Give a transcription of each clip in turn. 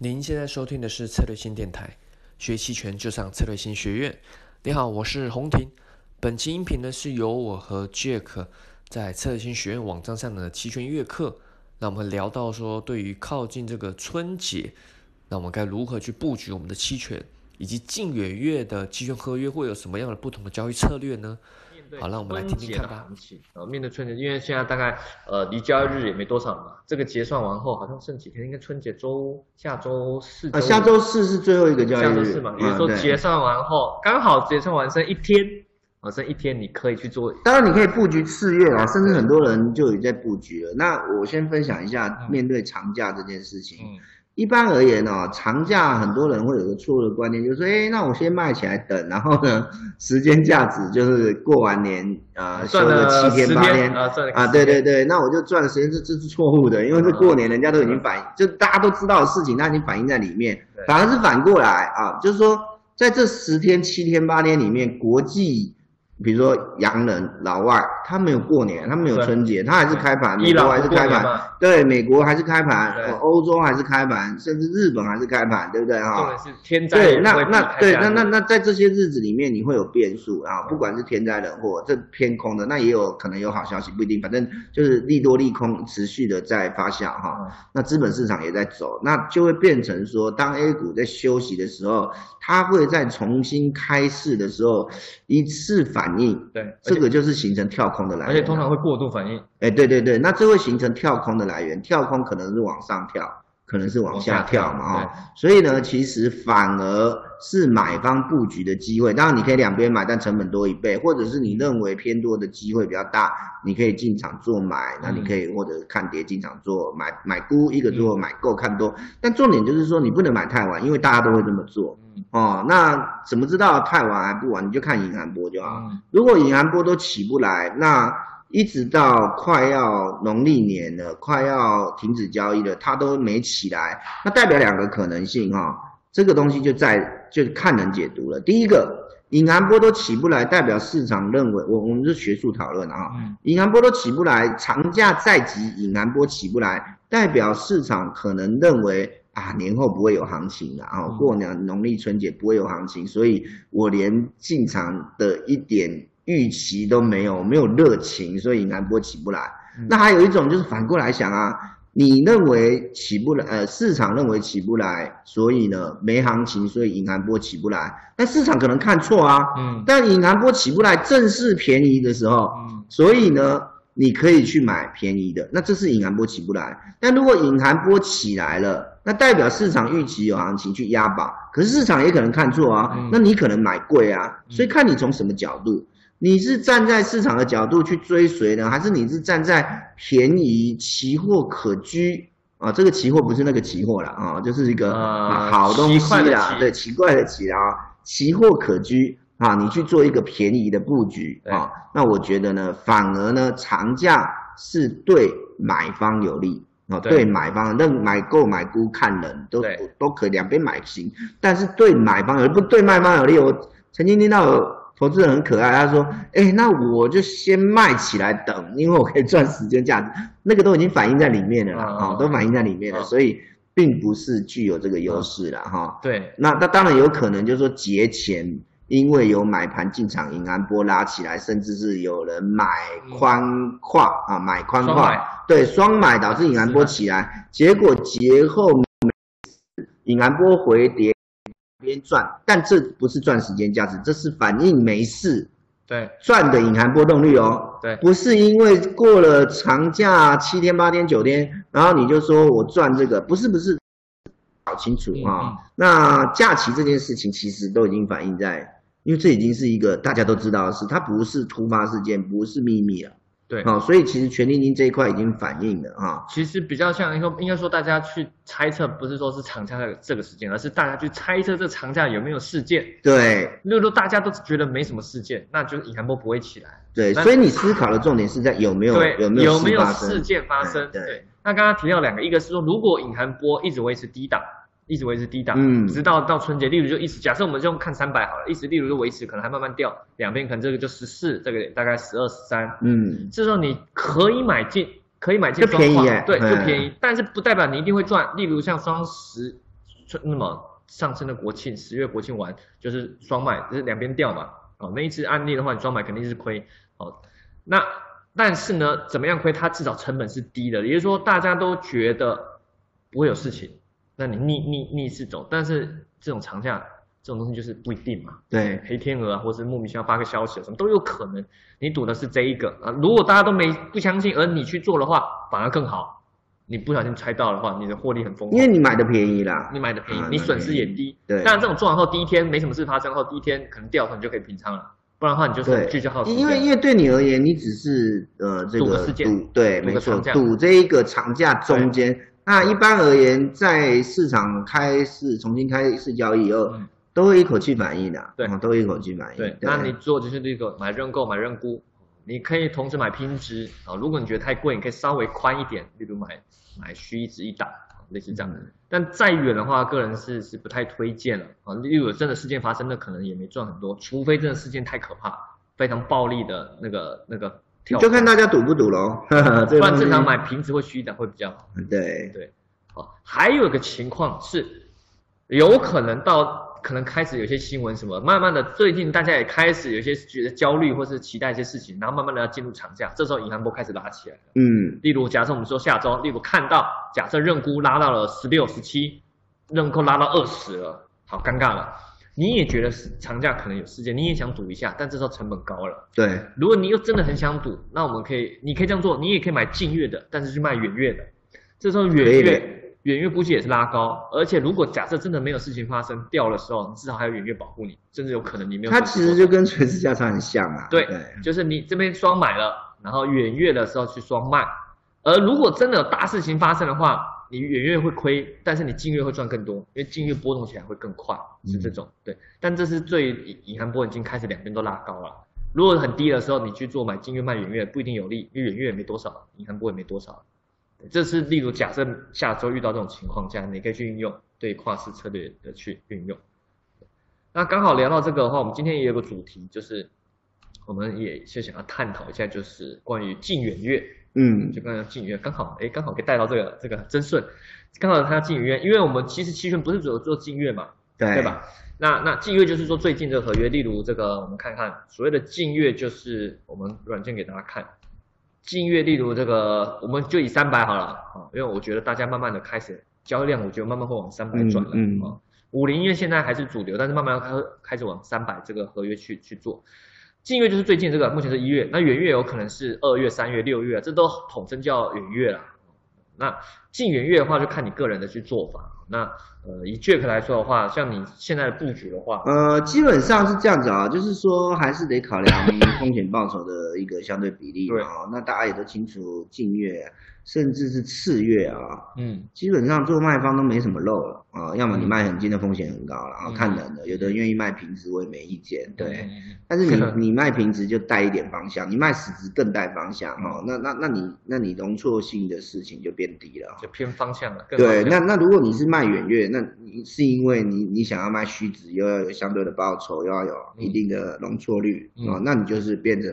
您现在收听的是策略性电台，学期权就上策略性学院。你好，我是洪婷。本期音频呢是由我和 Jack 在策略性学院网站上的期权月课。那我们聊到说，对于靠近这个春节，那我们该如何去布局我们的期权，以及近远月的期权合约会有什么样的不同的交易策略呢？好，那我们来听听看吧。呃，面对春节，因为现在大概呃离交易日也没多少嘛，这个结算完后好像剩几天，应该春节周下周四。啊，下周四是最后一个交易日。下周四嘛，也就是说结算完后刚好结算完剩一天，啊，剩一天你可以去做。当然你可以布局次月啊，甚至很多人就已在布局了。那我先分享一下面对长假这件事情。一般而言哦，长假很多人会有个错误的观念，就是说，哎，那我先卖起来等，然后呢，时间价值就是过完年，呃，休个七天八天啊，啊，对对对，那我就赚的时间，这这是错误的，因为是过年，人家都已经反，就大家都知道的事情，它已经反映在里面，反而是反过来啊，就是说，在这十天、七天、八天里面，国际。比如说洋人、老外，他没有过年，他没有春节，他还是开盘，美国还是开盘，对，美国还是开盘，欧洲还是开盘，甚至日本还是开盘，对不对？哈？是天灾对，那那对，那那那在这些日子里面，你会有变数啊，不管是天灾人祸，这偏空的，那也有可能有好消息，不一定，反正就是利多利空持续的在发酵哈。那资本市场也在走，那就会变成说，当 A 股在休息的时候，它会在重新开市的时候一次反。反应对，这个就是形成跳空的来源，而且通常会过度反应。哎，对对对，那这会形成跳空的来源，跳空可能是往上跳，可能是往下跳嘛，哈。所以呢，其实反而是买方布局的机会。当然你可以两边买，但成本多一倍，或者是你认为偏多的机会比较大，你可以进场做买，那你可以或者看跌进场做买买估，一个做买够看多。但重点就是说，你不能买太晚，因为大家都会这么做。哦，那怎么知道太晚还不晚？你就看隐含波就好。如果隐含波都起不来，那一直到快要农历年了，快要停止交易了，它都没起来，那代表两个可能性哈。这个东西就在就看人解读了。第一个，隐含波都起不来，代表市场认为我我们是学术讨论啊。隐含波都起不来，长假在即，隐含波起不来，代表市场可能认为。啊，年后不会有行情的啊，过年农历春节不会有行情，所以我连进场的一点预期都没有，没有热情，所以银行波起不来。那还有一种就是反过来想啊，你认为起不来，呃，市场认为起不来，所以呢没行情，所以银行波起不来。但市场可能看错啊，嗯，但银行波起不来，正是便宜的时候，嗯，所以呢你可以去买便宜的，那这是银行波起不来。但如果银行波起来了，那代表市场预期有行情去押宝，可是市场也可能看错啊，那你可能买贵啊，所以看你从什么角度，你是站在市场的角度去追随呢，还是你是站在便宜期货可居啊？这个期货不是那个期货了啊，就是一个好东西啦，对，奇怪的奇啊，期货可居啊，你去做一个便宜的布局啊，那我觉得呢，反而呢，长假是对买方有利。哦，对买方，那买购买估看人都都可以两边买行，但是对买方有不对卖方有利。我曾经听到有投资人很可爱，他说：“哎，那我就先卖起来等，因为我可以赚时间价值。”那个都已经反映在里面了啦，啊，都反映在里面了，所以并不是具有这个优势了哈。对，那那当然有可能就是说节前。因为有买盘进场，银安波拉起来，甚至是有人买宽矿啊，买宽矿，对，双买导致银安波起来，结果节后银安波回跌边赚，但这不是赚时间价值，这是反映没事，对，赚的隐含波动率哦，对，不是因为过了长假七天八天九天，然后你就说我赚这个，不是不是，搞清楚啊，那假期这件事情其实都已经反映在。因为这已经是一个大家都知道的事，它不是突发事件，不是秘密了。对，好，所以其实权利金这一块已经反映了啊。其实比较像说，应该说大家去猜测，不是说是长假的这个时间，而是大家去猜测这长假有没有事件。对，如果大家都觉得没什么事件，那就是隐含波不会起来。对，所以你思考的重点是在有没有有没有有没有事件发生。对，那刚刚提到两个，一个是说如果隐含波一直维持低档。一直维持低档，嗯，直到到春节，例如就一直假设我们就看三百好了，一直例如就维持，可能还慢慢掉，两边可能这个就十四，这个大概十二十三，嗯，这时候你可以买进，可以买进，就便宜，对，就便宜，但是不代表你一定会赚。例如像双十，那么上升的国庆十月国庆完就是双买，就是两边掉嘛。哦，那一次案例的话，你双买肯定是亏。哦，那但是呢，怎么样亏？它至少成本是低的，也就是说大家都觉得不会有事情，那你逆逆逆势走，但是这种长假。这种东西就是不一定嘛，对，黑天鹅啊，或者是莫名其妙发个消息，什么都有可能。你赌的是这一个啊，如果大家都没不相信，而你去做的话，反而更好。你不小心猜到的话，你的获利很丰厚，因为你买的便宜啦，你买的便宜，你损失也低。对，当然这种做完后第一天没什么事发生后，第一天可能掉头你就可以平仓了，不然的话你就是聚焦好。因为因为对你而言，你只是呃这个赌，对，没错，赌这一个长假中间。那一般而言，在市场开市重新开市交易以后。都会一口气反应的，对，都会一口气反应。对，那你做就是这个买认购、买认沽，你可以同时买拼值啊。如果你觉得太贵，你可以稍微宽一点，例如买买虚一值一档，类似这样的。但再远的话，个人是是不太推荐了啊。例如真的事件发生，那可能也没赚很多，除非真的事件太可怕，非常暴力的那个那个跳。就看大家赌不赌喽。不然正常买平值或虚的会比较好。对对，好，还有一个情况是，有可能到。可能开始有些新闻什么，慢慢的最近大家也开始有些觉得焦虑或是期待一些事情，然后慢慢的要进入长假，这时候银行波开始拉起来了。嗯，例如假设我们说下周，例如看到假设认沽拉到了十六、十七，认购拉到二十了，好尴尬了。你也觉得长假可能有事件，你也想赌一下，但这时候成本高了。对，如果你又真的很想赌，那我们可以，你可以这样做，你也可以买近月的，但是去卖远月的，这时候远月。远月估计也是拉高，而且如果假设真的没有事情发生掉的时候，你至少还有远月保护你，甚至有可能你没有。它其实就跟垂直价差很像啊。对，就是你这边双买了，然后远月的时候去双卖，而如果真的有大事情发生的话，你远月会亏，但是你近月会赚更多，因为近月波动起来会更快，是这种。对，但这是最银行波已经开始两边都拉高了。如果很低的时候你去做买近月卖远月不一定有利，因为远月也没多少，银行波也没多少。这是例如假设下周遇到这种情况下，你可以去运用对跨市策略的去运用。那刚好聊到这个的话，我们今天也有个主题，就是我们也是想要探讨一下，就是关于近远月。嗯，就刚刚近远月刚好，哎，刚好可以带到这个这个真顺，刚好他近远月，因为我们其实期权不是只有做近月嘛，对对吧？那那近月就是说最近的合约，例如这个我们看看所谓的近月，就是我们软件给大家看。近月，例如这个，我们就以三百好了啊，因为我觉得大家慢慢的开始交易量，我觉得慢慢会往三百转了啊。五零月现在还是主流，但是慢慢要开开始往三百这个合约去去做。近月就是最近这个，目前是一月，那远月有可能是二月、三月、六月，这都统称叫远月了。那近远月的话，就看你个人的去做法。那呃，以 Jack 来说的话，像你现在的布局的话，呃，基本上是这样子啊，就是说还是得考量风险报酬的一个相对比例啊。那大家也都清楚，近月。甚至是次月啊，嗯，基本上做卖方都没什么漏了啊，要么你卖很近的风险很高了，然后看人的，有的人愿意卖平值，我也没意见，对。但是你 你卖平值就带一点方向，你卖实值更带方向哦，那那那你那你容错性的事情就变低了，就偏方向了。对，那那如果你是卖远月，那你是因为你你想要卖虚值，又要有相对的报酬，又要有一定的容错率啊，那你就是变成。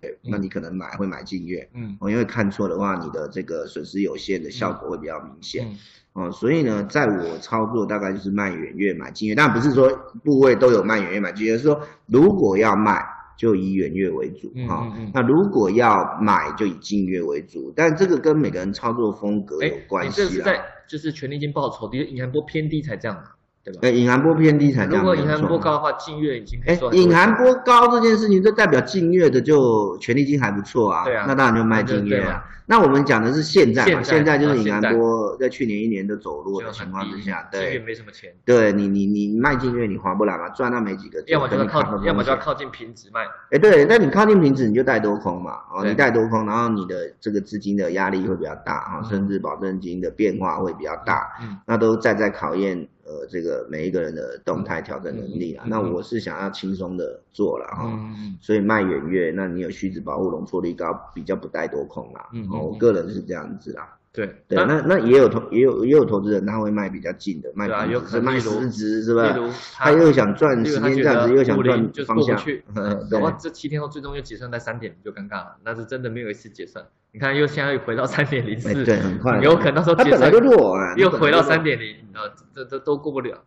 对那你可能买会买近月，嗯，哦，因为看错的话，你的这个损失有限的效果会比较明显，哦，所以呢，在我操作大概就是卖远月买近月，但不是说部位都有卖远月买近月，是说如果要卖就以远月为主，哈，那如果要买就以近月为主，但这个跟每个人操作风格有关系啊。你这是在就是权利金报酬低银行波偏低才这样。哎，隐含波偏低才这样。如果隐含波高的话，净月已经哎，隐含波高这件事情，就代表净月的就权利金还不错啊。对啊，那当然就卖净月啊。那我们讲的是现在嘛，现在就是隐含波在去年一年的走弱的情况之下，对，没什么钱。对你，你你卖净月你划不来嘛，赚那没几个。要么就靠，要么就要靠近平值卖。哎，对，那你靠近平值你就带多空嘛，哦，你带多空，然后你的这个资金的压力会比较大啊，甚至保证金的变化会比较大，嗯，那都在在考验。呃，这个每一个人的动态调整能力啊，那我是想要轻松的做了哈，所以卖远月，那你有虚值保护容错率高，比较不带多空啦，我个人是这样子啦。对对，那那也有投也有也有投资人他会卖比较近的，卖有是卖市值是吧？他又想赚时间价值，又想赚方向。然后这七天后最终又结算在三点就尴尬了，那是真的没有一次结算。你看又现在又回到三点零四，对，很快。有可能到时候结算就弱啊，又回到三点零，呃，这这都过不了。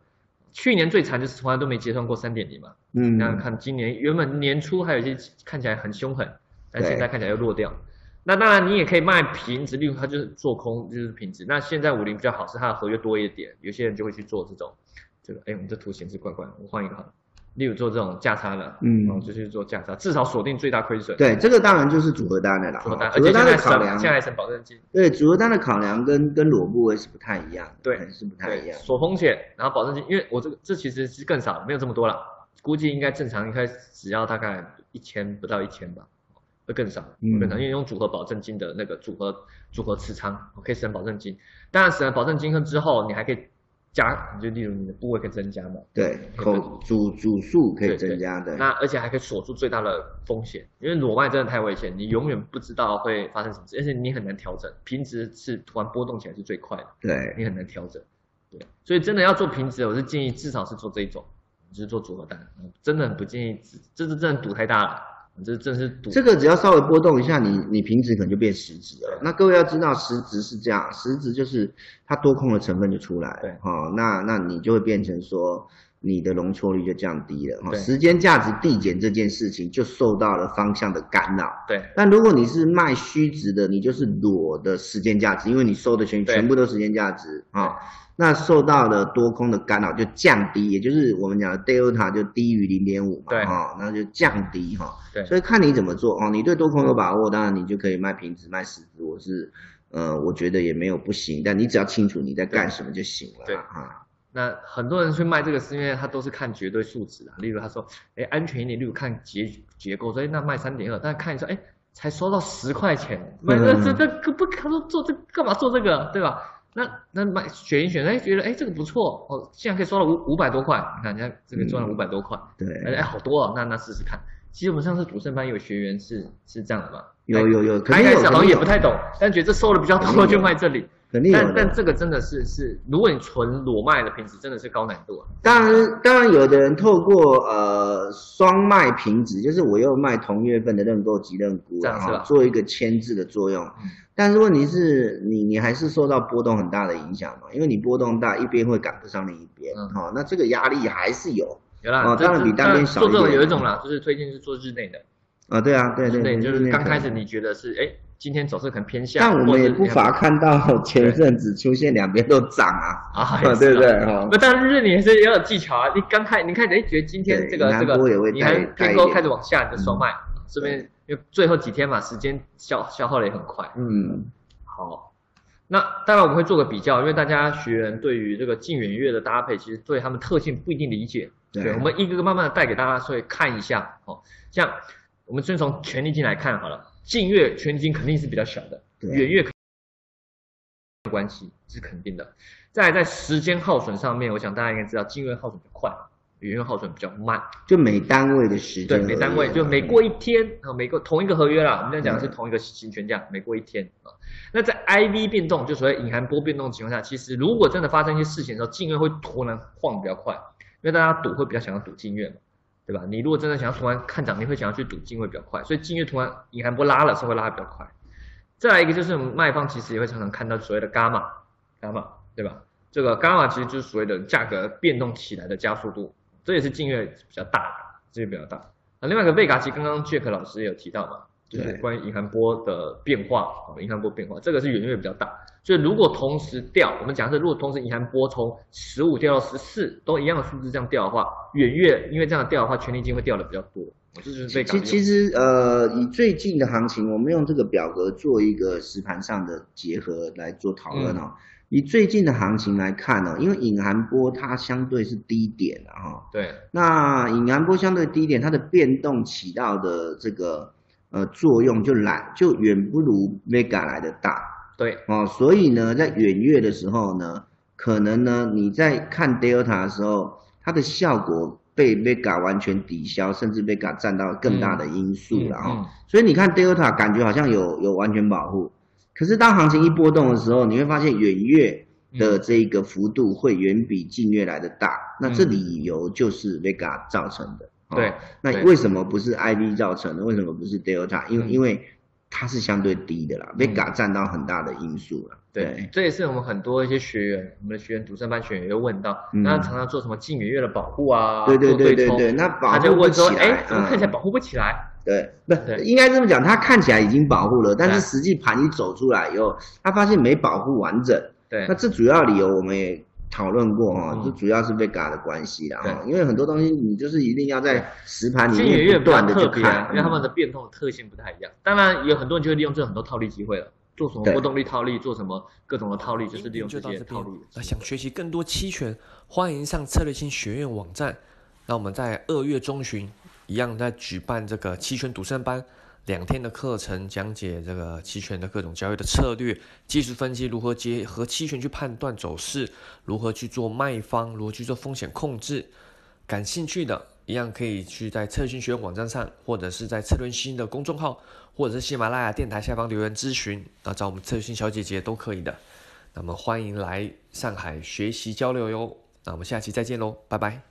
去年最惨就是从来都没结算过三点零嘛。嗯，那看今年原本年初还有一些看起来很凶狠，但现在看起来又落掉。那当然你也可以卖平值，例如它就是做空就是平值。那现在五零比较好是它的合约多一点，有些人就会去做这种，这个哎我们这图显示怪怪，我换一个好了。例如做这种价差的，嗯，就去做价差，至少锁定最大亏损。对，这个当然就是组合单的啦。组合单，组合单的考量，现在省保证金。对，组合单的考量跟跟裸部位是不太一样。对，是不太一样。锁风险，然后保证金，因为我这个这其实是更少，没有这么多了，估计应该正常应该只要大概一千不到一千吧，会更少，更少，因为用组合保证金的那个组合组合持仓可以省保证金。当然省了保证金之后，你还可以。加，就例如你的部位可以增加嘛？对，口组组数可以增加的。那而且还可以锁住最大的风险，因为裸卖真的太危险，你永远不知道会发生什么事，而且你很难调整。平值是突然波动起来是最快的，对你很难调整。对，所以真的要做平值，我是建议至少是做这一种，就是做组合单，真的很不建议，这是真的赌太大了。这真是赌，这个只要稍微波动一下，你你平值可能就变实值了。那各位要知道，实值是这样，实值就是它多空的成分就出来，对，哈，那那你就会变成说你的容错率就降低了，哈，时间价值递减这件事情就受到了方向的干扰，对。但如果你是卖虚值的，你就是裸的时间价值，因为你收的全全部都时间价值，啊。那受到了多空的干扰就降低，也就是我们讲的 delta 就低于零点五嘛，对。哈，那就降低哈，对，所以看你怎么做哦，你对多空有把握，当然你就可以卖平值卖实值，我是，呃，我觉得也没有不行，但你只要清楚你在干什么就行了，对。哈。那很多人去卖这个是因为他都是看绝对数值啊，例如他说，哎，安全一点，例如看结结构，所以那卖三点二，但看一下，哎，才收到十块钱，买这这这不，他说做这干嘛做这个，对吧？那那买选一选，哎，觉得哎这个不错哦，竟然可以收了五五百多块，你看人家这个赚了五百多块，对，哎好多哦，那那试试看。其实我们上次主胜班有学员是是这样的嘛，有有有，刚开始好像也不太懂，但觉得这收的比较多就卖这里。肯定有，但但这个真的是是，如果你纯裸卖的平值，真的是高难度啊。当然当然，有的人透过呃双卖平值，就是我又卖同月份的认购及认沽，然后做一个牵制的作用。但是问题是你你还是受到波动很大的影响嘛？因为你波动大，一边会赶不上另一边，哈，那这个压力还是有。有啦，当然比单边少做这种有一种啦，就是推荐是做日内的。啊，对啊，对对，就是刚开始你觉得是哎。今天走势可能偏向，但我们也不乏看到前阵子出现两边都涨啊，啊，对不对？哈，那但是你还是要有技巧啊。你刚开，你看，哎，觉得今天这个这个，你看偏高开始往下，你就收卖，这边因为最后几天嘛，时间消消耗的也很快。嗯，好，那当然我们会做个比较，因为大家学员对于这个近远月的搭配，其实对他们特性不一定理解。对，我们一个个慢慢的带给大家，所以看一下哦。像我们先从权力金来看好了。近月全金肯定是比较小的，远月关系是肯定的。再在时间耗损上面，我想大家应该知道，近月耗损比较快，远月耗损比较慢。就每单位的时间，对，每单位就每过一天啊，每个同一个合约啦，我们在讲的是同一个行权价，每过一天啊。那在 IV 变动，就所谓隐含波变动的情况下，其实如果真的发生一些事情的时候，近月会突然晃比较快，因为大家赌会比较想要赌近月嘛。对吧？你如果真的想要突然看涨，你会想要去赌金会比较快，所以金月突然隐含波拉了，是会拉的比较快。再来一个就是卖方其实也会常常看到所谓的伽马，伽马，对吧？这个伽马其实就是所谓的价格变动起来的加速度，这也是近月比较大的，这个比较大。那另外一个贝卡奇，刚刚 Jack 老师也有提到嘛。就是关于隐含波的变化，隐含波变化，这个是远月比较大。所以如果同时掉，我们假设如果同时隐含波从十五掉到十四，都一样的数字这样掉的话，远月因为这样掉的话，权利金会掉的比较多。这就是被其其实呃，以最近的行情，我们用这个表格做一个实盘上的结合来做讨论哦。以最近的行情来看呢，因为隐含波它相对是低点的哈。对。那隐含波相对低点，它的变动起到的这个。呃，作用就来就远不如 Vega 来的大，对哦，所以呢，在远月的时候呢，可能呢你在看 Delta 的时候，它的效果被 Vega 完全抵消，甚至 Vega 占到更大的因素了哈。所以你看 Delta 感觉好像有有完全保护，可是当行情一波动的时候，你会发现远月的这个幅度会远比近月来的大。那这理由就是 Vega 造成的。对，那为什么不是 IV 造成的？为什么不是 Delta？因为因为它是相对低的啦，Vega 占到很大的因素了。对，这也是我们很多一些学员，我们的学员独生班学员也会问到，那常常做什么近远月的保护啊？对对对对对，那保护不起来，哎，怎么看起来保护不起来？对，不应该这么讲，他看起来已经保护了，但是实际盘一走出来以后，他发现没保护完整。对，那这主要理由我们也讨论过哈，这主要是 Vega 的关系啦哈，因为很多东西你就是一定要在实盘里面不断的去看，因为他们的变动的特性不太一样。当然有很多人就会利用这很多套利机会了。做什么波动率套利，做什么各种的套利，就是利用这些套利。那想学习更多期权，欢迎上策略性学院网站。那我们在二月中旬一样在举办这个期权独胜班，两天的课程，讲解这个期权的各种交易的策略、技术分析，如何结合期权去判断走势，如何去做卖方，如何去做风险控制。感兴趣的。一样可以去在策讯学院网站上，或者是在策论新的公众号，或者是喜马拉雅电台下方留言咨询，啊，找我们策讯小姐姐都可以的。那么欢迎来上海学习交流哟。那我们下期再见喽，拜拜。